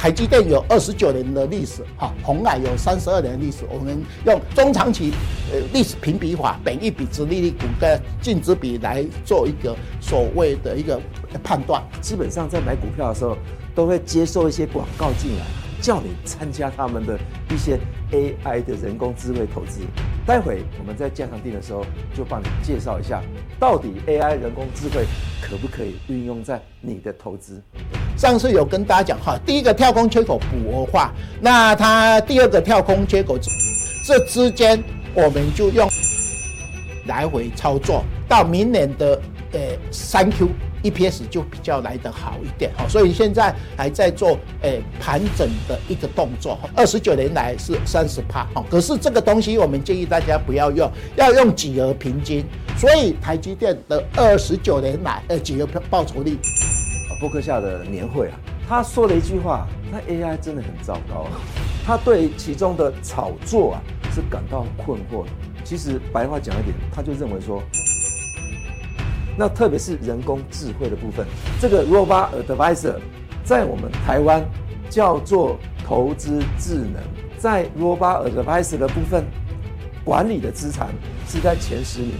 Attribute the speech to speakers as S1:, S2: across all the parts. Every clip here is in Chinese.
S1: 台积电有二十九年的历史，哈，鸿海有三十二年的历史。我们用中长期呃历史评比法，本一比、之利率、股的净值比来做一个所谓的一个判断。
S2: 基本上在买股票的时候，都会接受一些广告进来，叫你参加他们的一些 AI 的人工智慧投资。待会我们在加强錠的时候，就帮你介绍一下，到底 AI 人工智慧可不可以运用在你的投资。
S1: 上次有跟大家讲哈，第一个跳空缺口补额化，那它第二个跳空缺口这之间，我们就用来回操作，到明年的呃三 Q EPS 就比较来得好一点哈，所以现在还在做呃盘整的一个动作，二十九年来是三十趴哈，可是这个东西我们建议大家不要用，要用几何平均，所以台积电的二十九年来呃几何报酬率。
S2: 波克夏的年会啊，他说了一句话，那 AI 真的很糟糕。他对其中的炒作啊是感到困惑的。其实白话讲一点，他就认为说，那特别是人工智慧的部分，这个 Robot Advisor 在我们台湾叫做投资智能，在 Robot Advisor 的部分管理的资产是在前十名，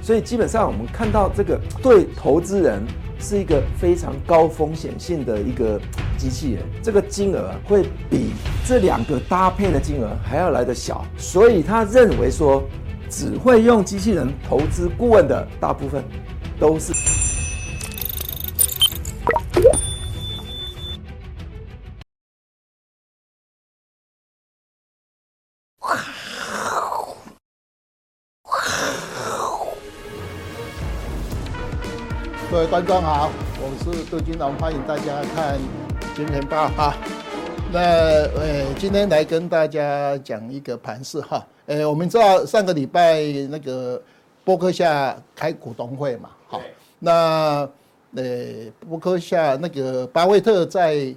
S2: 所以基本上我们看到这个对投资人。是一个非常高风险性的一个机器人，这个金额会比这两个搭配的金额还要来得小，所以他认为说，只会用机器人投资顾问的大部分都是。
S1: 观众好，我是杜金龙，欢迎大家看《金钱报》哈。那呃，今天来跟大家讲一个盘势哈。呃，我们知道上个礼拜那个波克夏开股东会嘛，好，那呃，波克夏那个巴菲特在。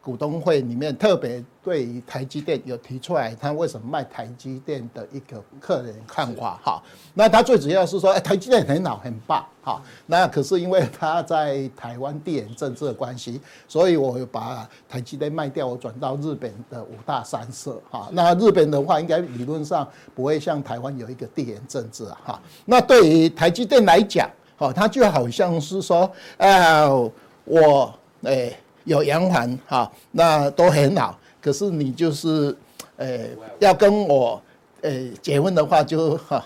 S1: 股东会里面特别对于台积电有提出来，他为什么卖台积电的一个客人看法哈。那他最主要是说，哎，台积电很好很棒哈。那可是因为他在台湾地缘政治的关系，所以我把台积电卖掉，我转到日本的五大三社哈。那日本的话，应该理论上不会像台湾有一个地缘政治哈。那对于台积电来讲，哈，他就好像是说，呃，我哎。有洋环哈，那都很好。可是你就是，呃，要跟我，呃，结婚的话就哈，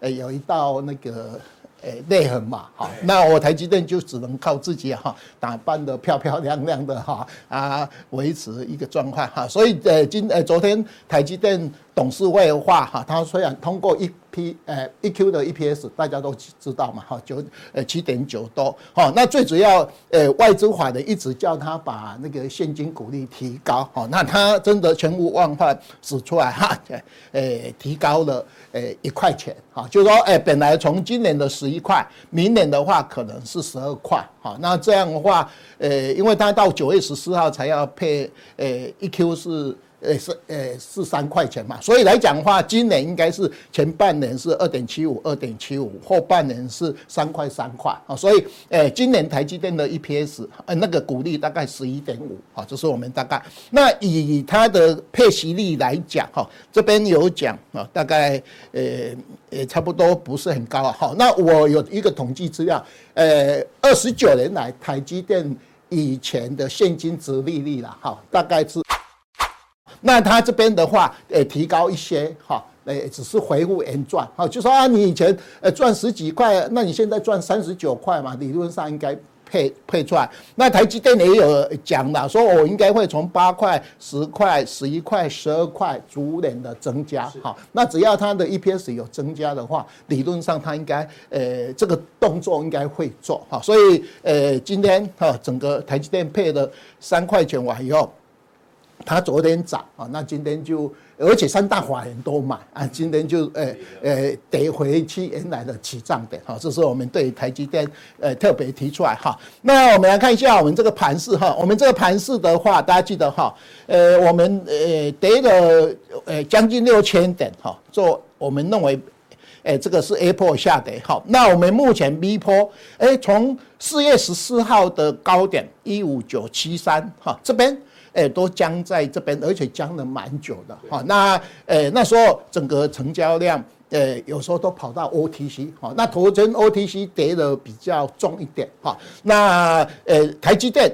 S1: 呃，有一道那个，诶，裂痕嘛，哈。那我台积电就只能靠自己哈，打扮的漂漂亮亮的哈，啊，维持一个状况哈。所以呃，今呃昨天台积电董事会的话哈，他虽然通过一。P 呃一 Q 的 EPS 大家都知道嘛哈，九呃七点九多哈，那最主要呃外资法人一直叫他把那个现金股利提高哈，那他真的全无忘返使出来哈，呃提高了呃一块钱哈，就是说哎本来从今年的十一块，明年的话可能是十二块哈，那这样的话呃因为他到九月十四号才要配呃一 Q 是。诶是诶是三块钱嘛，所以来讲的话，今年应该是前半年是二点七五，二点七五，后半年是三块三块啊，所以诶今年台积电的 EPS 呃那个股利大概十一点五啊，这是我们大概。那以它的配息率来讲哈，这边有讲啊，大概呃也差不多不是很高啊。好，那我有一个统计资料，呃二十九年来台积电以前的现金殖利率啦，哈，大概是。那他这边的话，诶，提高一些哈，诶，只是回复原状，哈，就说啊，你以前呃赚十几块，那你现在赚三十九块嘛，理论上应该配配出来。那台积电也有讲了，说我应该会从八块、十块、十一块、十二块逐年的增加，哈。那只要它的 EPS 有增加的话，理论上它应该呃这个动作应该会做，哈。所以呃今天哈整个台积电配了三块钱完以后。他昨天涨啊，那今天就，而且三大法人都买啊，今天就诶诶得回去原来的起涨点哈，这是我们对台积电呃特别提出来哈。那我们来看一下我们这个盘势哈，我们这个盘势的话，大家记得哈，呃，我们呃跌了呃将近六千点哈，做我们认为，诶这个是 Apple 下跌哈。那我们目前 B 波，诶从四月十四号的高点一五九七三哈这边。诶，都僵在这边，而且僵了蛮久的哈。那诶，那时候整个成交量，诶，有时候都跑到 OTC 哈。那头阵 OTC 跌的比较重一点哈。那诶，台积电、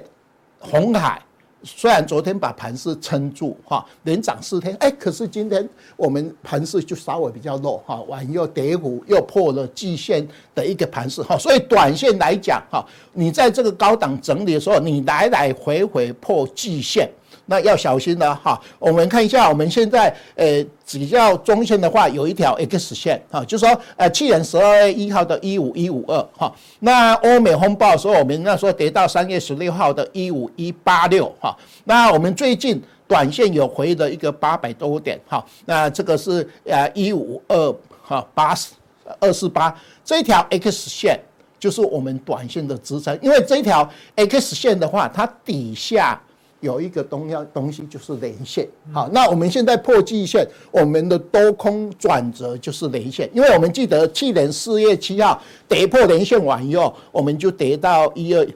S1: 红海。虽然昨天把盘势撑住哈，连涨四天，哎，可是今天我们盘势就稍微比较弱哈，晚又跌幅又破了季线的一个盘势哈，所以短线来讲哈，你在这个高档整理的时候，你来来回回破季线。那要小心了哈，我们看一下，我们现在呃比较中线的话，有一条 X 线哈，就是说呃去年十二月一号的一五一五二哈，那欧美风暴的时候，我们那时候跌到三月十六号的一五一八六哈，那我们最近短线有回的一个八百多点哈，那这个是呃一五二哈八二四八这条 X 线就是我们短线的支撑，因为这条 X 线的话，它底下。有一个东要东西就是连线，好，那我们现在破季线，我们的多空转折就是连线，因为我们记得去年四月七号跌破连线完以后，我们就跌到一二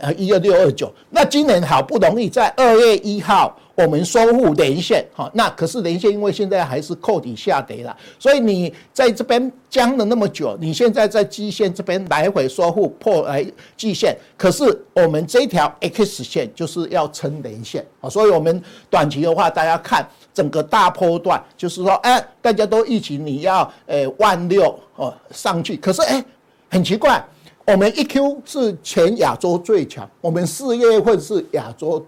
S1: 呃一二六二九，那今年好不容易在二月一号。我们收复连线，哈，那可是连线，因为现在还是扣底下跌了，所以你在这边僵了那么久，你现在在季线这边来回收复破来季线，可是我们这条 X 线就是要撑连线，啊，所以我们短期的话，大家看整个大波段，就是说，哎，大家都预期你要诶万六哦上去，可是哎，很奇怪，我们一 Q 是全亚洲最强，我们四月份是亚洲。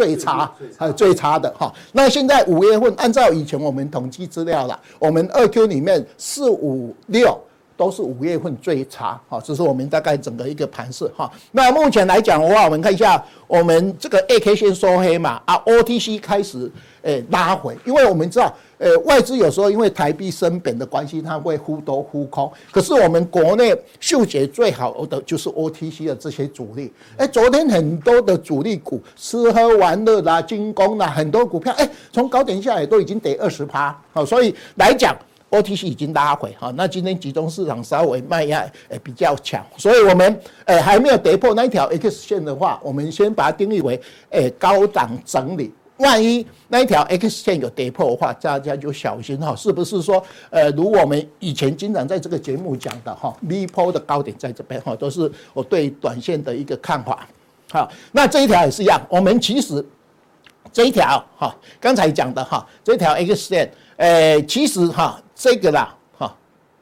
S1: 最差还有最差的哈，那现在五月份按照以前我们统计资料了，我们二 Q 里面四五六都是五月份最差哈，这是我们大概整个一个盘势哈。那目前来讲的话，我们看一下我们这个 A K 线收黑嘛啊，O T C 开始。诶，拉回，因为我们知道，呃，外资有时候因为台币升贬的关系，它会忽多忽空。可是我们国内嗅觉最好的就是 OTC 的这些主力。诶，昨天很多的主力股，吃喝玩乐啦、军工啦，很多股票，诶，从高点下来都已经跌二十趴。好，所以来讲，OTC 已经拉回。哈，那今天集中市场稍微卖压诶比较强，所以我们诶还没有跌破那一条 X 线的话，我们先把它定义为诶高档整理。万一那一条 X 线有跌破的话，大家就小心哈，是不是说，呃，如我们以前经常在这个节目讲的哈，V 波的高点在这边哈，都是我对短线的一个看法。好，那这一条也是一样，我们其实这一条哈，刚才讲的哈，这条 X 线，呃，其实哈，这个啦哈，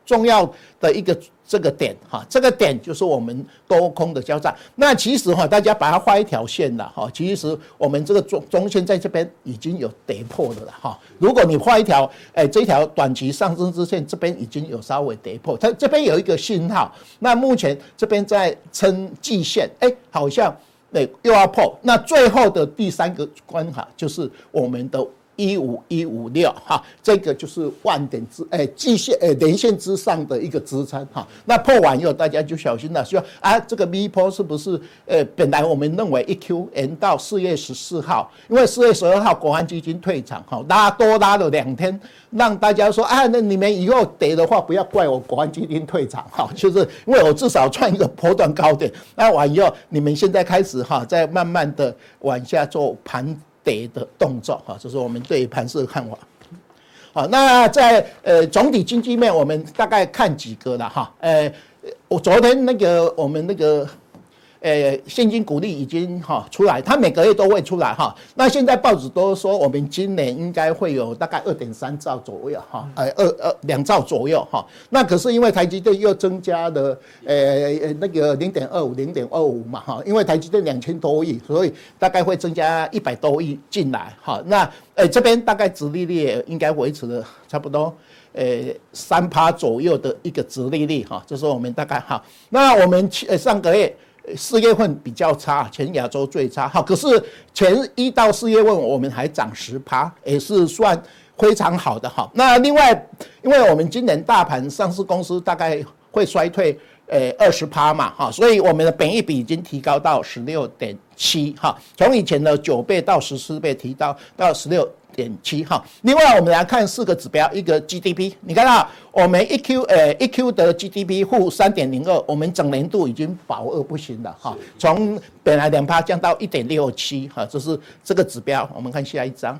S1: 重要的一个。这个点哈，这个点就是我们多空的交战。那其实哈，大家把它画一条线了哈。其实我们这个中中线在这边已经有跌破的了哈。如果你画一条，哎，这条短期上升之线这边已经有稍微跌破，它这边有一个信号。那目前这边在撑季线，哎，好像哎又要破。那最后的第三个关卡就是我们的。一五一五六哈，这个就是万点之诶季线诶连线之上的一个支撑哈。那破完以后，大家就小心了，说啊，这个 V 波是不是呃本来我们认为一 Q 延到四月十四号，因为四月十二号国安基金退场哈，拉多拉了两天，让大家说啊，那你们以后跌的话，不要怪我国安基金退场哈，就是因为我至少创一个波段高点，那完以后你们现在开始哈，再慢慢的往下做盘。跌的动作哈，这是我们对盘势的看法。好，那在呃总体经济面，我们大概看几个了哈。呃，我昨天那个我们那个。呃，现金股利已经哈出来，它每个月都会出来哈。那现在报纸都说我们今年应该会有大概二点三兆左右哈，呃二二两兆左右哈。那可是因为台积电又增加了呃呃那个零点二五零点二五嘛哈，因为台积电两千多亿，所以大概会增加一百多亿进来哈。那呃这边大概殖利率应该维持了差不多呃三趴左右的一个殖利率哈，这是我们大概哈。那我们呃上个月。四月份比较差，全亚洲最差。好，可是前一到四月份我们还涨十趴，也是算非常好的哈。那另外，因为我们今年大盘上市公司大概会衰退，呃，二十趴嘛哈，所以我们的本益比已经提高到十六点七哈，从以前的九倍到十四倍提高到十六点七哈。另外，我们来看四个指标，一个 GDP，你看到我们一 Q 呃一 Q 的 GDP 负三点零二，我们整年度已经保二不行了哈，从本来两趴降到一点六七哈，这是这个指标。我们看下一张，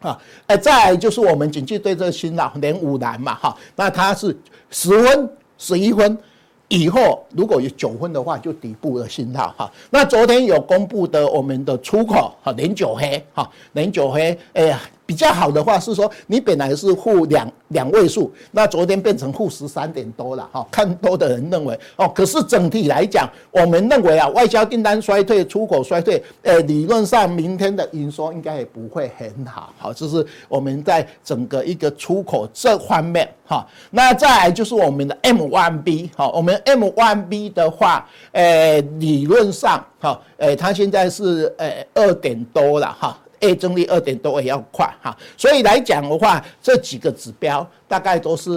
S1: 啊，呃，再来就是我们经济对策信号连五难嘛哈，那它是十分、十一分。以后如果有九分的话，就底部的信号哈。那昨天有公布的我们的出口哈，零九黑哈，零九黑，哎呀。比较好的话是说，你本来是负两两位数，那昨天变成负十三点多了哈。看多的人认为哦，可是整体来讲，我们认为啊，外销订单衰退，出口衰退，呃，理论上明天的营收应该也不会很好。好，这是我们在整个一个出口这方面哈。那再来就是我们的 M1B 哈，我们 M1B 的话，呃，理论上哈，呃，它现在是呃二点多了哈。A 增率二点多也要快哈，所以来讲的话，这几个指标大概都是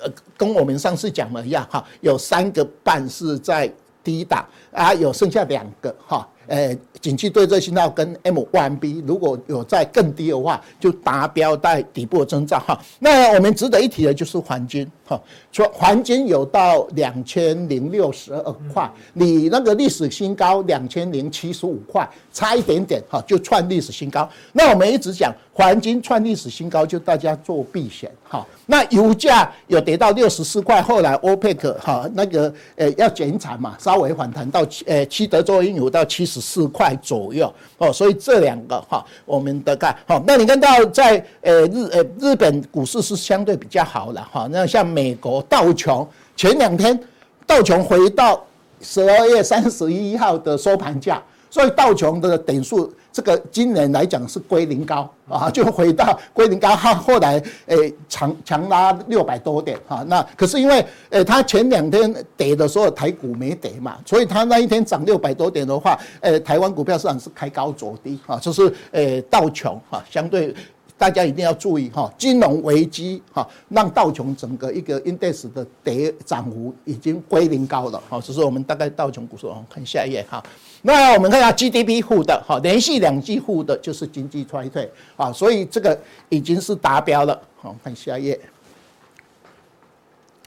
S1: 呃，跟我们上次讲的一样哈，有三个半是在低档啊，有剩下两个哈。呃，景气对策信号跟 M1B 如果有在更低的话，就达标在底部的征兆哈。那我们值得一提的就是黄金哈，说黄金有到两千零六十二块，你那个历史新高两千零七十五块差一点点哈，就创历史新高。那我们一直讲黄金创历史新高，就大家做避险哈。那油价有跌到六十四块，后来欧佩克哈那个呃要减产嘛，稍微反弹到七呃七德州原油到七十四块左右哦，所以这两个哈我们的看好。那你看到在呃日呃日本股市是相对比较好了哈，那像美国道琼前两天道琼回到十二月三十一号的收盘价，所以道琼的点数。这个今年来讲是归零高啊，就回到归零高，哈后来诶强强拉六百多点哈，那可是因为诶它前两天跌的时候台股没跌嘛，所以它那一天涨六百多点的话，诶台湾股票市场是开高走低啊，就是诶道琼哈，相对大家一定要注意哈，金融危机哈让道琼整个一个 index 的跌涨幅已经归零高了哈，这是我们大概道琼股市哦，看下一页哈。那我们看一下 GDP 负的，哈，连续两季负的，就是经济衰退啊，所以这个已经是达标了。好，看下一页。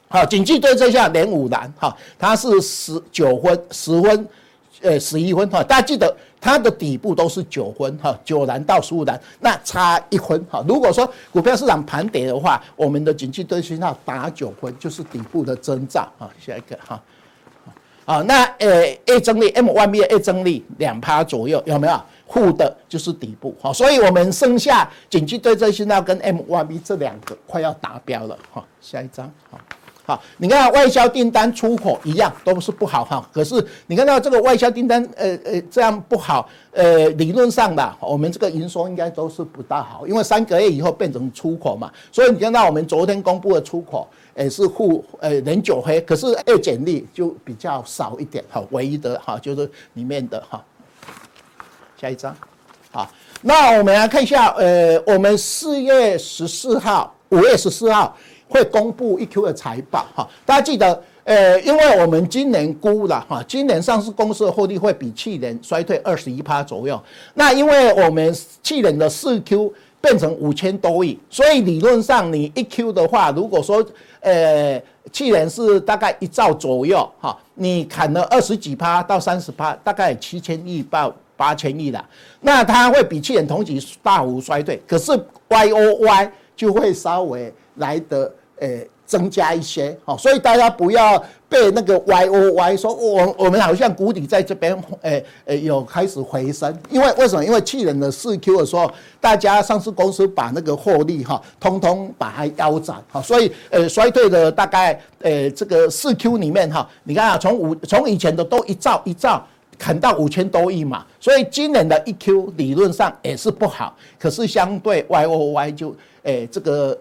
S1: 好，经济对策下连五蓝，哈，它是十九分、十分，呃，十一分，哈，大家记得它的底部都是九分，哈，九蓝到十五蓝，那差一分，哈。如果说股票市场盘跌的话，我们的经济对策信号打九分，就是底部的征兆，啊，下一个，哈。好，那呃，A 增力 M 1 B，A 增力两趴左右，有没有？负的就是底部，好，所以我们剩下景气对策信号跟 M1B 这两个快要达标了，哈，下一张，好，好，你看外销订单出口一样都是不好哈，可是你看到这个外销订单，呃呃，这样不好，呃，理论上的我们这个营收应该都是不大好，因为三个月以后变成出口嘛，所以你看到我们昨天公布的出口。也是负呃连九黑，可是二减率就比较少一点哈，唯一的哈就是里面的哈，下一张，好，那我们来看一下，呃，我们四月十四号、五月十四号会公布一 Q 的财报哈，大家记得，呃，因为我们今年估了哈，今年上市公司的获利会比去年衰退二十一趴左右，那因为我们去年的四 Q。变成五千多亿，所以理论上你一 Q 的话，如果说呃去年是大概一兆左右哈，你砍了二十几趴到三十趴，大概七千亿到八千亿了，那它会比去年同期大幅衰退，可是 Y O Y 就会稍微来得呃。增加一些，好，所以大家不要被那个 Y O Y 说，我我们好像谷底在这边，诶诶，有开始回升，因为为什么？因为去年的四 Q 的时候，大家上市公司把那个获利哈，通通把它腰斩，好，所以呃衰退的大概呃这个四 Q 里面哈，你看啊，从五从以前的都一兆一兆砍到五千多亿嘛，所以今年的一 Q 理论上也是不好，可是相对 Y O Y 就诶这个。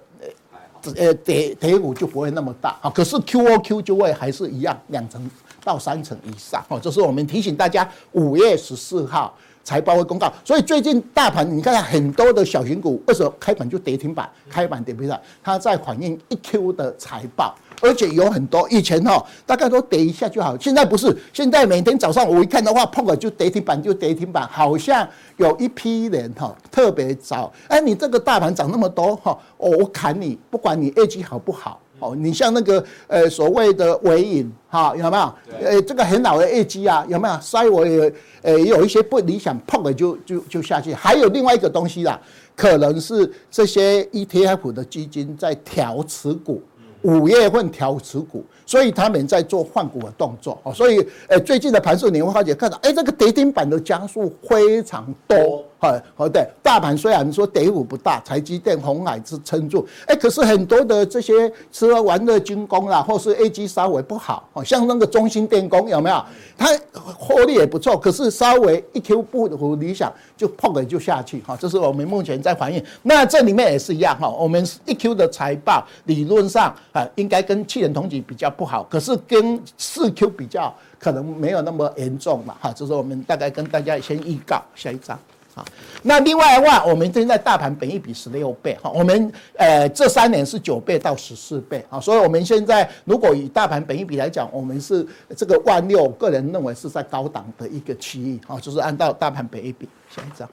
S1: 呃，跌跌幅就不会那么大啊，可是 QOQ 就会还是一样，两成到三成以上哦。这是我们提醒大家，五月十四号财报会公告，所以最近大盘你看很多的小型股，为什么开盘就跌停板？开盘跌停板，它在反映一 Q 的财报，而且有很多以前哈，大概都跌一下就好，现在不是，现在每天早上我一看的话，碰了就跌停板就跌停板，好像有一批人哈特别早，哎，你这个大盘涨那么多哈，我砍你，不管你业绩好不好。哦，你像那个呃所谓的尾影哈，有没有？呃，这个很老的业绩啊，有没有？稍微呃也有一些不理想，碰了就就就下去。还有另外一个东西啦，可能是这些 ETF 的基金在调持股，五月份调持股。所以他们在做换股的动作，哦，所以，呃，最近的盘势你会发觉看到，哎，这个跌停板的家数非常多，哈，好对，大盘虽然说跌幅不大，台积电、红海是撑住，哎，可是很多的这些吃喝玩乐军工啊，或是 A G 稍微不好，哦，像那个中兴电工有没有？它获利也不错，可是稍微一 Q 不如理想，就碰了就下去，哈，这是我们目前在反映。那这里面也是一样，哈，我们一 Q 的财报理论上啊，应该跟去年同期比较。不好，可是跟四 Q 比较，可能没有那么严重嘛，哈，这是我们大概跟大家先预告下一章，啊，那另外的话，我们现在大盘本一比十六倍，哈，我们呃这三年是九倍到十四倍，啊，所以我们现在如果以大盘本一比来讲，我们是这个万六，个人认为是在高档的一个区域，啊，就是按照大盘本一比下一章。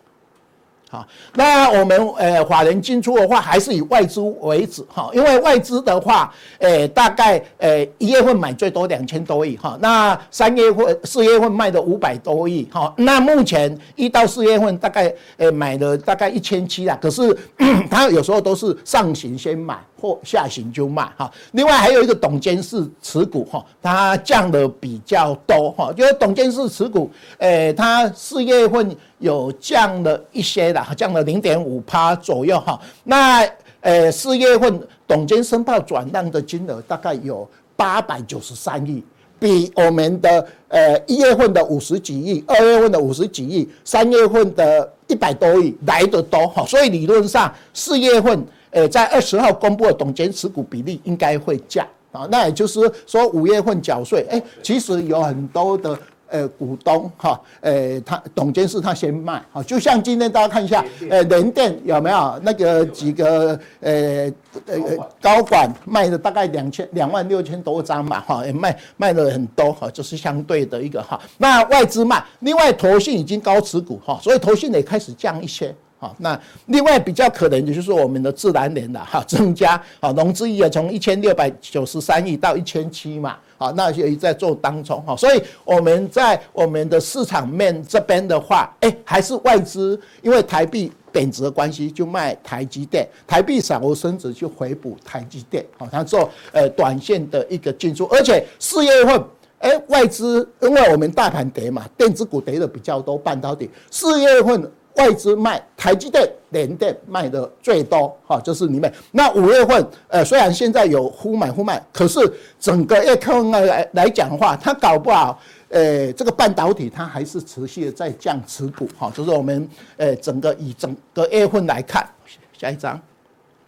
S1: 好，那我们呃法人进出的话，还是以外资为主哈，因为外资的话，呃大概呃一月份买最多两千多亿哈，那三月份、四月份卖的五百多亿哈，那目前一到四月份大概呃买了大概一千七啦，可是 他有时候都是上行先买或下行就卖哈。另外还有一个董监事持股哈，它降的比较多哈，就是董监事持股，呃它四月份。有降了一些的，降了零点五趴左右哈。那呃四月份董监申报转让的金额大概有八百九十三亿，比我们的呃一月份的五十几亿、二月份的五十几亿、三月份的一百多亿来得多哈。所以理论上四月份呃在二十号公布的董监持股比例应该会降啊。那也就是说五月份缴税，哎，其实有很多的。呃，股东哈，呃，他董监事他先卖，哈，就像今天大家看一下，呃，联电有没有？那个几个呃呃高管卖了大概两千两万六千多张嘛，哈，也卖卖了很多，哈，就是相对的一个哈。那外资卖，另外投信已经高持股哈，所以投信也开始降一些，哈。那另外比较可能的就是我们的自然年了哈，增加，啊，融资也从一千六百九十三亿到一千七嘛。好，那也在做当中哈，所以我们在我们的市场面这边的话，哎，还是外资，因为台币贬值的关系，就卖台积电，台币稍微升值就回补台积电，好，它做呃短线的一个进出，而且四月份，哎，外资因为我们大盘跌嘛，电子股跌的比较多，半导体四月份。外资卖台积电、联电卖的最多，哈，就是里面。那五月份，呃，虽然现在有忽买忽卖，可是整个月看来来讲的话，它搞不好，呃，这个半导体它还是持续的在降持股，哈，就是我们，呃，整个以整个月份来看，下一张。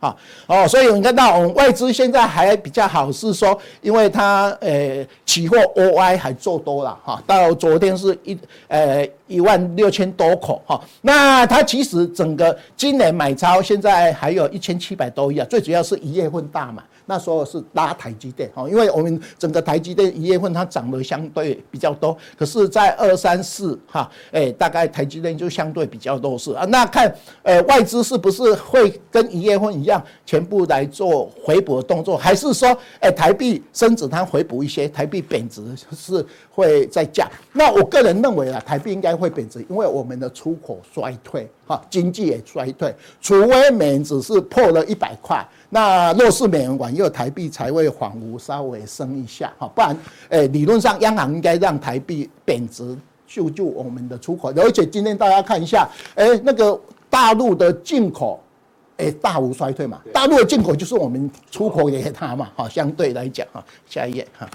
S1: 啊，哦，所以你看到我们外资现在还比较好，是说，因为它呃期货 OI 还做多了哈，到昨天是一呃一万六千多口哈，那它其实整个今年买超现在还有一千七百多亿啊，最主要是一月份大买。那时候是拉台积电哈，因为我们整个台积电一月份它涨得相对比较多，可是，在二三四哈，哎，大概台积电就相对比较弱势啊。那看呃外资是不是会跟一月份一样，全部来做回补的动作，还是说哎台币升值它回补一些，台币贬值是会再降？那我个人认为啊，台币应该会贬值，因为我们的出口衰退哈，经济也衰退，除非美元指是破了一百块。那若是美元软弱，台币才会恍惚稍微升一下哈，不然，诶，理论上央行应该让台币贬值，救救我们的出口。而且今天大家看一下，诶，那个大陆的进口，诶，大无衰退嘛，大陆的进口就是我们出口给他嘛，哈，相对来讲哈，下一页哈，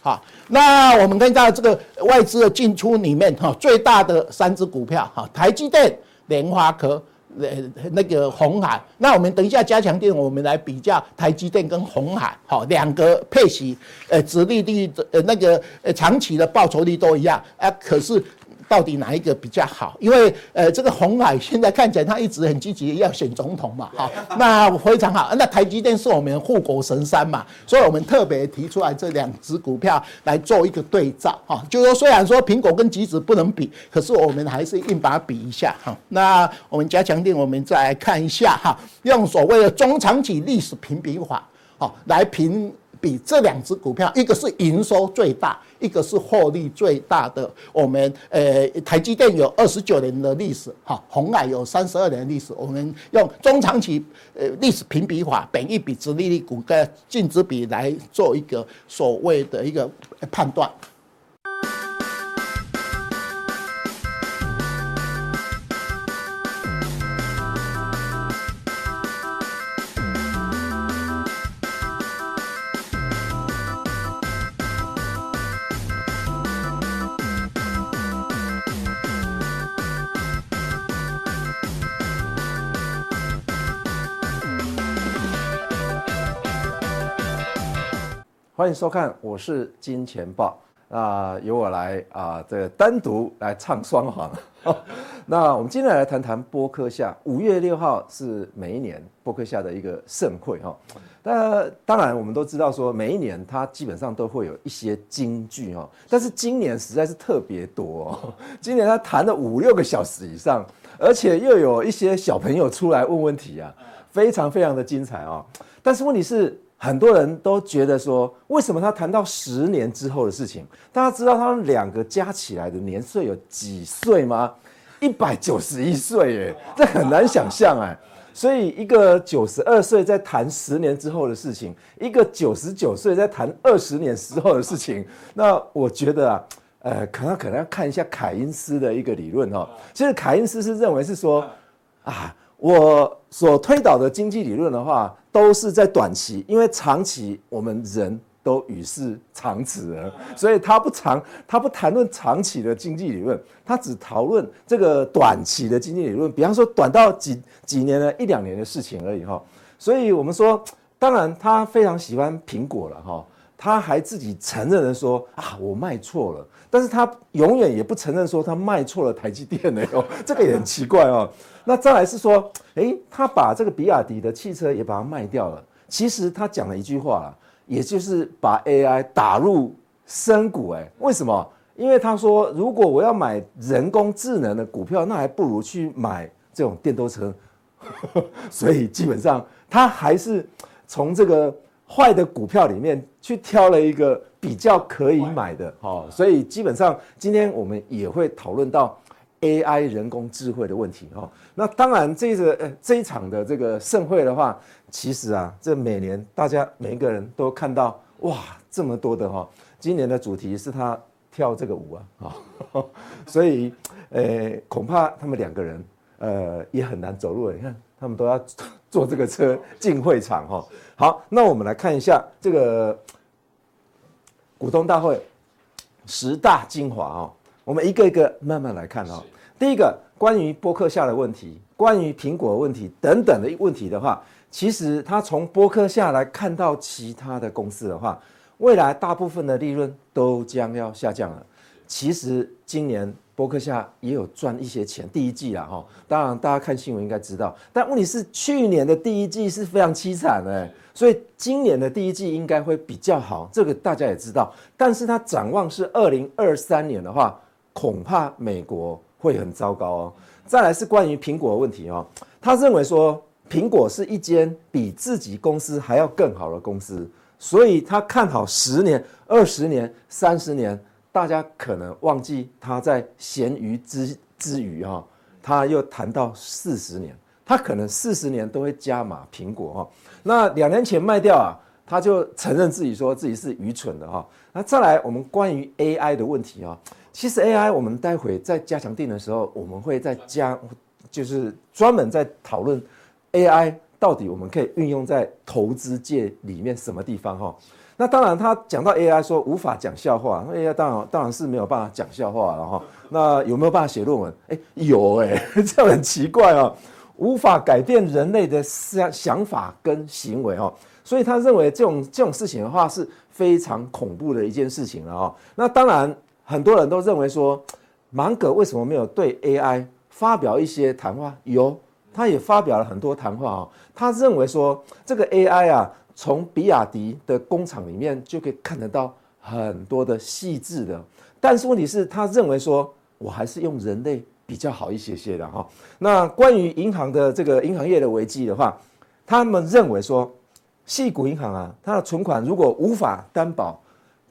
S1: 好，那我们看到这个外资的进出里面哈，最大的三只股票哈，台积电、联发科。呃，那个红海，那我们等一下加强电，我们来比较台积电跟红海，好，两个配息，呃，殖利率的呃那个呃长期的报酬率都一样，啊，可是到底哪一个比较好？因为呃，这个红海现在看起来他一直很积极要选总统嘛，好，那非常好。那台积电是我们护国神山嘛，所以我们特别提出来这两只股票来做一个对照哈。就是说，虽然说苹果跟橘子不能比，可是我们还是硬把它比一下哈。那我们加强錠，我们再来看一下哈，用所谓的中长期历史评比法，好来评。比这两只股票，一个是营收最大，一个是获利最大的。我们呃，台积电有二十九年的历史，哈，鸿海有三十二年历史。我们用中长期呃历史评比法，本一比、殖利率、股价净值比来做一个所谓的一个判断。
S2: 欢迎收看，我是金钱爆啊，由我来啊，这个单独来唱双簧。那我们今天来谈谈波克夏。五月六号是每一年波克夏的一个盛会哈。那当然我们都知道说，每一年它基本上都会有一些金句哈，但是今年实在是特别多。今年他谈了五六个小时以上，而且又有一些小朋友出来问问题啊，非常非常的精彩啊。但是问题是。很多人都觉得说，为什么他谈到十年之后的事情？大家知道他们两个加起来的年岁有几岁吗？一百九十一岁耶，这很难想象哎。所以一个九十二岁在谈十年之后的事情，一个九十九岁在谈二十年之后的事情。那我觉得啊，呃，可能可能要看一下凯因斯的一个理论哈。其实凯因斯是认为是说，啊。我所推导的经济理论的话，都是在短期，因为长期我们人都与世长辞了，所以他不长，他不谈论长期的经济理论，他只讨论这个短期的经济理论，比方说短到几几年的一两年的事情而已哈。所以我们说，当然他非常喜欢苹果了哈，他还自己承认的说啊，我卖错了，但是他永远也不承认说他卖错了台积电的哟，这个也很奇怪哦。那再来是说，诶，他把这个比亚迪的汽车也把它卖掉了。其实他讲了一句话，也就是把 AI 打入深股。诶，为什么？因为他说，如果我要买人工智能的股票，那还不如去买这种电动车。所以基本上他还是从这个坏的股票里面去挑了一个比较可以买的。好，所以基本上今天我们也会讨论到。AI 人工智慧的问题哦，那当然这个这一场的这个盛会的话，其实啊，这每年大家每一个人都看到哇这么多的哈，今年的主题是他跳这个舞啊啊，所以呃恐怕他们两个人呃也很难走路了，你看他们都要坐这个车进会场哈。好，那我们来看一下这个股东大会十大精华哦。我们一个一个慢慢来看哈。第一个，关于播客下的问题，关于苹果的问题等等的问题的话，其实他从播客下来看到其他的公司的话，未来大部分的利润都将要下降了。其实今年播客下也有赚一些钱，第一季啦哈。当然大家看新闻应该知道，但问题是去年的第一季是非常凄惨的。所以今年的第一季应该会比较好，这个大家也知道。但是它展望是二零二三年的话。恐怕美国会很糟糕哦。再来是关于苹果的问题哦，他认为说苹果是一间比自己公司还要更好的公司，所以他看好十年、二十年、三十年。大家可能忘记他在咸鱼之之余哈，他又谈到四十年，他可能四十年都会加码苹果哈。那两年前卖掉啊，他就承认自己说自己是愚蠢的哈。那再来我们关于 AI 的问题啊。其实 AI，我们待会在加强定的时候，我们会再加，就是专门在讨论 AI 到底我们可以运用在投资界里面什么地方哈。那当然，他讲到 AI 说无法讲笑话，那 AI 当然当然是没有办法讲笑话了哈。那有没有办法写论文？哎，有哎，这样很奇怪哦，无法改变人类的想想法跟行为哦。所以他认为这种这种事情的话是非常恐怖的一件事情了哦。那当然。很多人都认为说芒格为什么没有对 AI 发表一些谈话？有，他也发表了很多谈话啊。他认为说，这个 AI 啊，从比亚迪的工厂里面就可以看得到很多的细致的。但是问题是，他认为说，我还是用人类比较好一些些的哈。那关于银行的这个银行业的危机的话，他们认为说，矽谷银行啊，它的存款如果无法担保，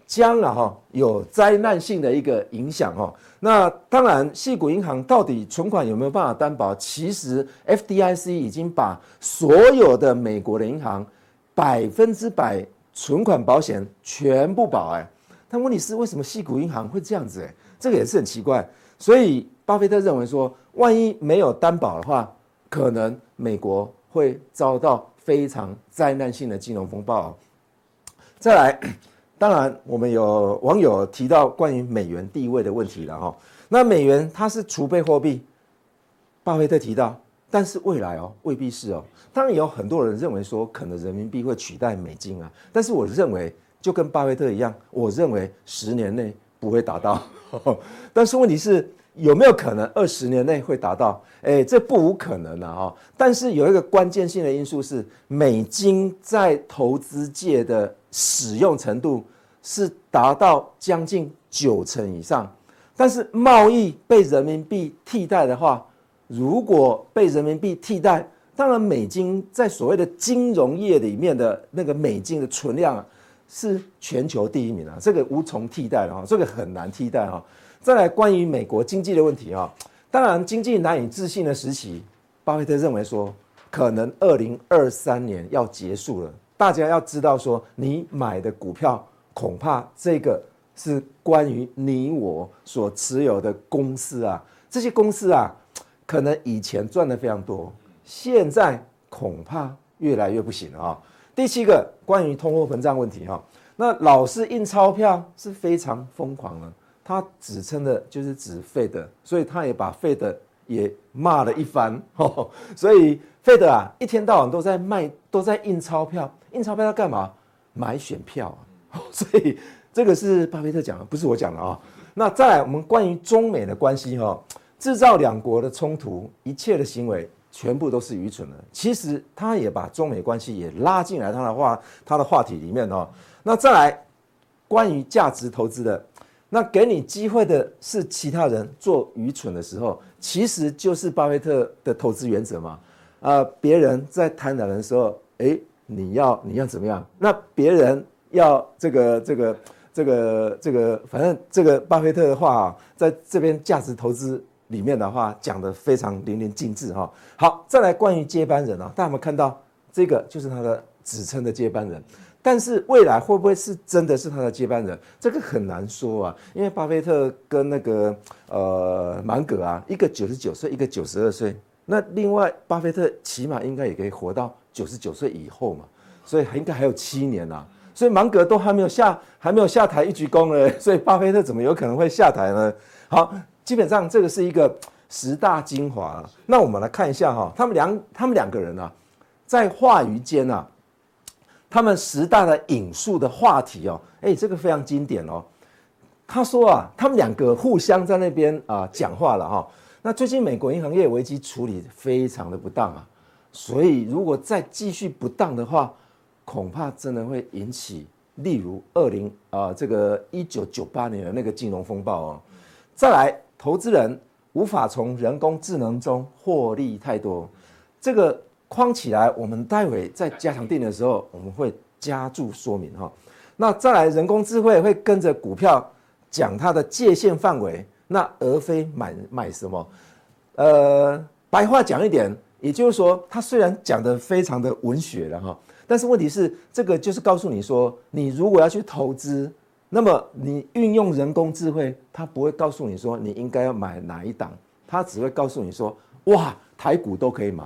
S2: 将啊哈有灾难性的一个影响哈。那当然，矽谷银行到底存款有没有办法担保？其实 FDIC 已经把所有的美国的银行百分之百存款保险全部保哎。但问题是，为什么矽谷银行会这样子？哎，这个也是很奇怪。所以，巴菲特认为说，万一没有担保的话，可能美国会遭到非常灾难性的金融风暴。再来，当然，我们有网友提到关于美元地位的问题了哈。那美元它是储备货币，巴菲特提到，但是未来哦，未必是哦。当然，有很多人认为说，可能人民币会取代美金啊。但是，我认为。就跟巴菲特一样，我认为十年内不会达到，但是问题是有没有可能二十年内会达到？哎，这不无可能啊！哈，但是有一个关键性的因素是，美金在投资界的使用程度是达到将近九成以上，但是贸易被人民币替代的话，如果被人民币替代，当然美金在所谓的金融业里面的那个美金的存量啊。是全球第一名啊，这个无从替代了哈，这个很难替代哈。再来关于美国经济的问题啊，当然经济难以置信的时期，巴菲特认为说，可能二零二三年要结束了。大家要知道说，你买的股票恐怕这个是关于你我所持有的公司啊，这些公司啊，可能以前赚的非常多，现在恐怕越来越不行了啊。第七个关于通货膨胀问题哈，那老是印钞票是非常疯狂的，他指称的就是指 Fed，所以他也把 Fed 也骂了一番，所以 Fed 啊一天到晚都在卖，都在印钞票，印钞票要干嘛？买选票啊，所以这个是巴菲特讲的，不是我讲的啊。那再来我们关于中美的关系哈，制造两国的冲突，一切的行为。全部都是愚蠢的。其实他也把中美关系也拉进来他的话，他的话题里面哦。那再来关于价值投资的，那给你机会的是其他人做愚蠢的时候，其实就是巴菲特的投资原则嘛。啊，别人在贪婪的时候，哎，你要你要怎么样？那别人要这个这个这个这个，反正这个巴菲特的话啊，在这边价值投资。里面的话讲得非常淋漓尽致哈。好，再来关于接班人啊，大家有没有看到这个就是他的指称的接班人？但是未来会不会是真的是他的接班人？这个很难说啊，因为巴菲特跟那个呃芒格啊，一个九十九岁，一个九十二岁。那另外巴菲特起码应该也可以活到九十九岁以后嘛，所以应该还有七年啊。所以芒格都还没有下还没有下台一鞠躬呢，所以巴菲特怎么有可能会下台呢？好。基本上这个是一个十大精华。那我们来看一下哈，他们两他们两个人啊，在话语间啊，他们十大的引述的话题哦，哎，这个非常经典哦。他说啊，他们两个互相在那边啊讲话了哈。那最近美国银行业危机处理非常的不当啊，所以如果再继续不当的话，恐怕真的会引起，例如二零啊这个一九九八年的那个金融风暴哦。再来。投资人无法从人工智能中获利太多，这个框起来，我们待会在加强錠的时候，我们会加注说明哈。那再来，人工智慧会跟着股票讲它的界限范围，那而非买买什么。呃，白话讲一点，也就是说，它虽然讲得非常的文学了哈，但是问题是，这个就是告诉你说，你如果要去投资。那么你运用人工智慧，它不会告诉你说你应该要买哪一档，它只会告诉你说，哇，台股都可以买，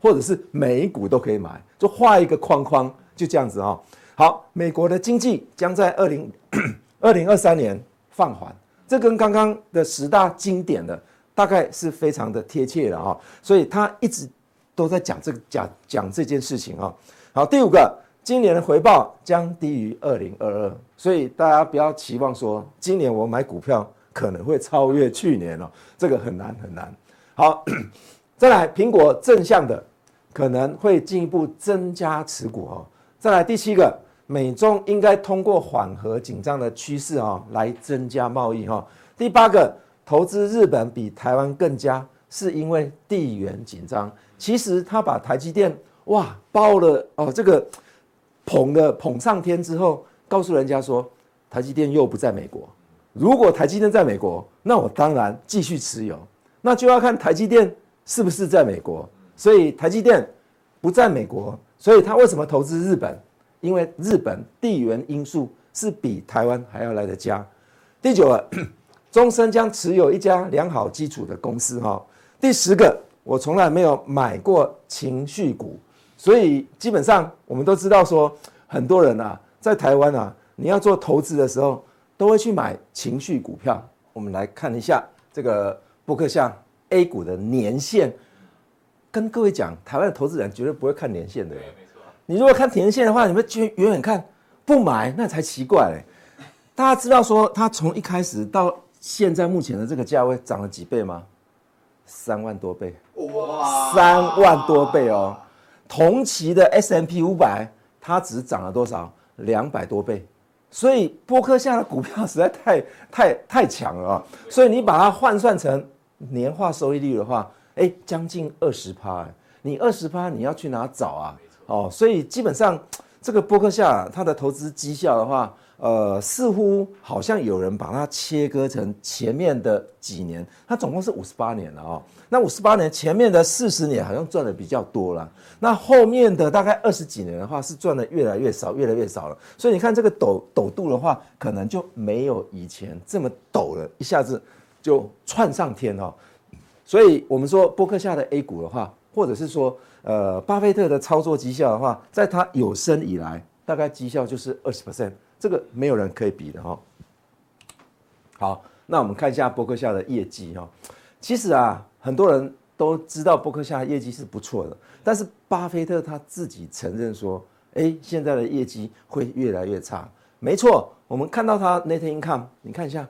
S2: 或者是美股都可以买，就画一个框框，就这样子哈。好，美国的经济将在二零 二零二三年放缓，这跟刚刚的十大经典的大概是非常的贴切的哈，所以他一直都在讲这个讲讲这件事情啊。好，第五个。今年的回报将低于二零二二，所以大家不要期望说今年我买股票可能会超越去年哦，这个很难很难。好，再来，苹果正向的可能会进一步增加持股哦。再来第七个，美中应该通过缓和紧张的趋势啊，来增加贸易哈。第八个，投资日本比台湾更佳，是因为地缘紧张。其实他把台积电哇包了哦，这个捧的捧上天之后，告诉人家说台积电又不在美国。如果台积电在美国，那我当然继续持有。那就要看台积电是不是在美国。所以台积电不在美国，所以他为什么投资日本？因为日本地缘因素是比台湾还要来得佳。第九个，终身将持有一家良好基础的公司哈。第十个，我从来没有买过情绪股，所以基本上我们都知道说，很多人啊，在台湾啊，你要做投资的时候，都会去买情绪股票。我们来看一下这个波克像 A 股的年限，跟各位讲，台湾的投资人绝对不会看年限的。你如果看年限的话，你们就远远看不买，那才奇怪嘞。大家知道说它从一开始到现在目前的这个价位涨了几倍吗？三万多倍，哇，三万多倍哦。同期的 S M P 五百，它只涨了多少？两百多倍。所以波克夏的股票实在太 太太强了啊。所以你把它换算成年化收益率的话，哎，将近二十趴。你二十趴，你要去哪找啊？哦，所以基本上这个波克夏它的投资绩效的话，呃，似乎好像有人把它切割成前面的几年，它总共是五十八年了哦。那五十八年前面的四十年好像赚的比较多了，那后面的大概二十几年的话是赚的越来越少，越来越少了。所以你看这个抖抖度的话，可能就没有以前这么陡了，一下子就窜上天哦。所以我们说波克夏的 A 股的话，或者是说。呃，巴菲特的操作绩效的话，在他有生以来，大概绩效就是二十 percent，这个没有人可以比的哈。好，那我们看一下伯克夏的业绩哈。其实啊，很多人都知道伯克夏业绩是不错的，但是巴菲特他自己承认说，哎，现在的业绩会越来越差。没错，我们看到他 net income，你看一下，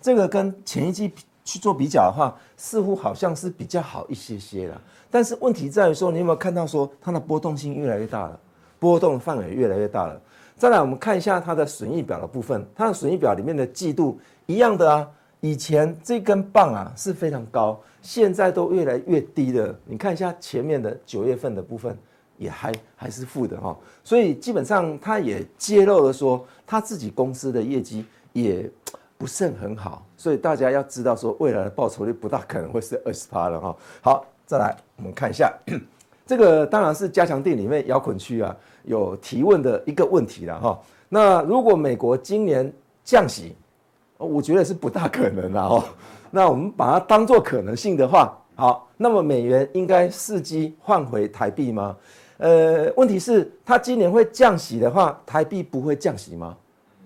S2: 这个跟前一季去做比较的话，似乎好像是比较好一些些了。但是问题在于说，你有没有看到说它的波动性越来越大了，波动范围越来越大了。再来，我们看一下它的损益表的部分，它的损益表里面的季度一样的啊，以前这根棒啊是非常高，现在都越来越低了。你看一下前面的九月份的部分，也还还是负的哈。所以基本上它也揭露了说，它自己公司的业绩也不甚很好。所以大家要知道说，未来的报酬率不大可能会是二十趴了哈。好。再来，我们看一下，这个当然是加强錠里面摇滚区啊有提问的一个问题了哈。那如果美国今年降息，我觉得是不大可能了哈。那我们把它当做可能性的话，好，那么美元应该伺机换回台币吗？呃，问题是它今年会降息的话，台币不会降息吗？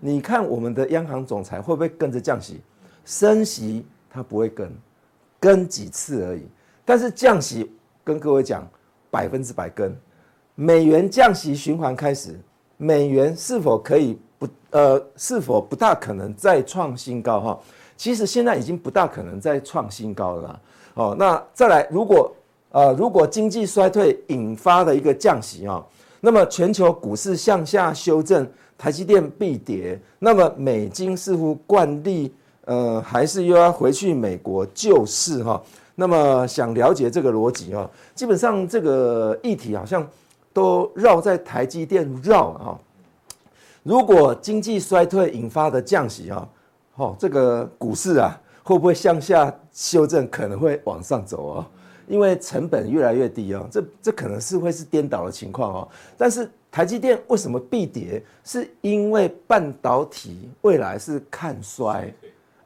S2: 你看我们的央行总裁会不会跟着降息？升息它不会跟，跟几次而已。但是降息，跟各位讲，百分之百跟美元降息循环开始，美元是否可以不呃，是否不大可能再创新高哈？其实现在已经不大可能再创新高了啦。哦，那再来，如果呃如果经济衰退引发的一个降息啊，那么全球股市向下修正，台积电必跌，那么美金似乎惯例呃还是又要回去美国救市哈。那么想了解这个逻辑啊，基本上这个议题好像都绕在台积电绕啊。如果经济衰退引发的降息啊，哦，这个股市啊会不会向下修正？可能会往上走啊，因为成本越来越低啊，这这可能是会是颠倒的情况啊。但是台积电为什么必跌？是因为半导体未来是看衰。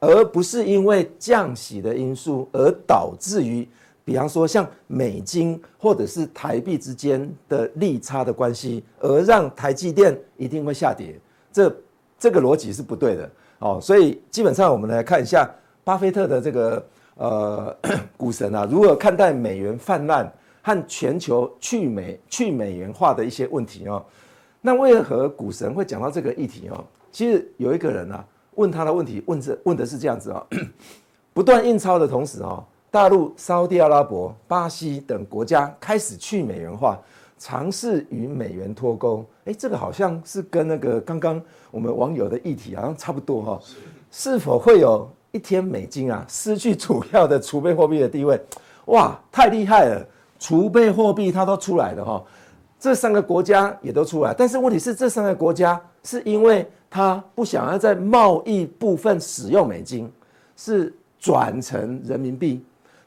S2: 而不是因为降息的因素而导致于，比方说像美金或者是台币之间的利差的关系，而让台积电一定会下跌，这这个逻辑是不对的哦。所以基本上我们来看一下巴菲特的这个呃 股神啊，如何看待美元泛滥和全球去美去美元化的一些问题哦。那为何股神会讲到这个议题哦？其实有一个人啊。问他的问题问这问的是这样子啊，不断印钞的同时啊，大陆、沙地阿拉伯、巴西等国家开始去美元化，尝试与美元脱钩。哎，这个好像是跟那个刚刚我们网友的议题好像差不多哈。是否会有一天美金啊失去主要的储备货币的地位？哇，太厉害了！储备货币它都出来了哈，这三个国家也都出来，但是问题是这三个国家是因为他不想要在贸易部分使用美金，是转成人民币。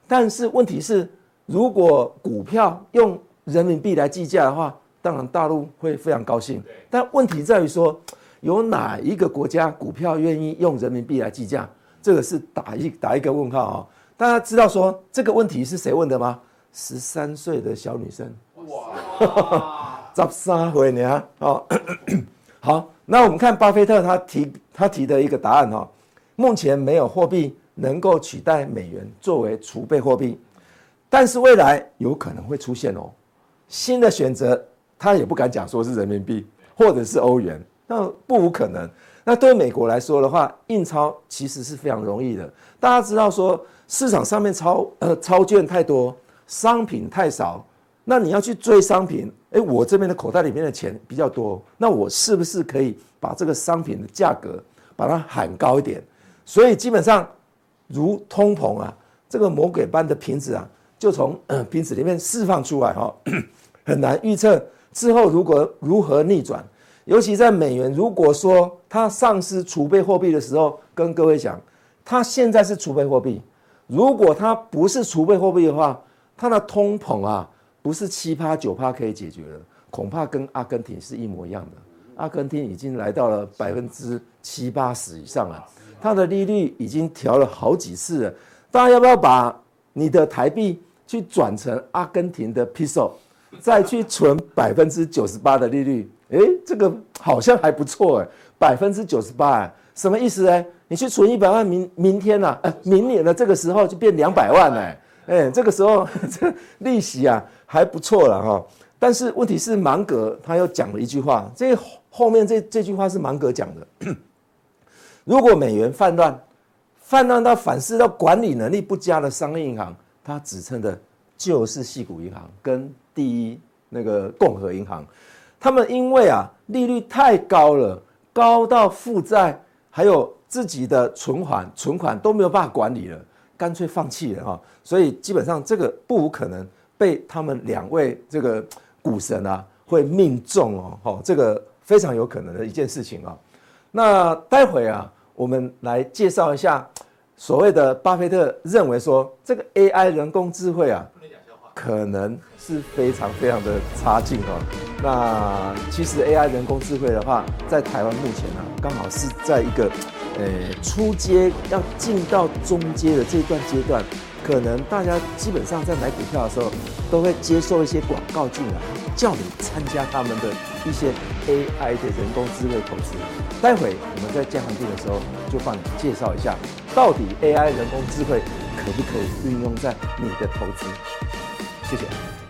S2: 但是问题是，如果股票用人民币来计价的话，当然大陆会非常高兴。但问题在于说，有哪一个国家股票愿意用人民币来计价？这个是打一打一个问号啊！大家知道说这个问题是谁问的吗？十三岁的小女生，哇，十三岁呢？哦，好，那我们看巴菲特他提他提的一个答案哈，目前没有货币能够取代美元作为储备货币，但是未来有可能会出现哦，新的选择，他也不敢讲说是人民币或者是欧元，那不无可能。那对美国来说的话，印钞其实是非常容易的，大家知道说市场上面钞呃钞券太多。商品太少，那你要去追商品，诶，我这边的口袋里面的钱比较多，那我是不是可以把这个商品的价格把它喊高一点？所以基本上，如通膨啊，这个魔鬼般的瓶子啊，就从瓶子里面释放出来哈，很难预测之后如果如何逆转。尤其在美元如果说它丧失储备货币的时候，跟各位讲，它现在是储备货币，如果它不是储备货币的话。它的通膨啊，不是七趴九趴可以解决的，恐怕跟阿根廷是一模一样的。阿根廷已经来到了百分之七八十以上了，它的利率已经调了好几次了。大家要不要把你的台币去转成阿根廷的 peso，再去存百分之九十八的利率？诶，这个好像还不错诶，百分之九十八哎，什么意思呢？你去存一百万，明明天呐、啊？明年的这个时候就变两百万哎。哎，这个时候 这利息啊还不错了哈，但是问题是芒格他又讲了一句话，这后面这这句话是芒格讲的。如果美元泛滥，泛滥到反噬到管理能力不佳的商业银行，他指称的就是矽谷银行跟第一那个共和银行，他们因为啊利率太高了，高到负债还有自己的存款存款都没有办法管理了。干脆放弃了哈，所以基本上这个不无可能被他们两位这个股神啊会命中哦，哈，这个非常有可能的一件事情啊。那待会啊，我们来介绍一下所谓的巴菲特认为说这个 AI 人工智慧啊，可能是非常非常的差劲哦。那其实 AI 人工智慧的话，在台湾目前呢，刚好是在一个。呃，初阶要进到中阶的这段阶段，可能大家基本上在买股票的时候，都会接受一些广告进来，叫你参加他们的一些 AI 的人工智慧投资。待会我们在加强錠的时候，就帮你介绍一下，到底 AI 人工智慧可不可以运用在你的投资？谢谢。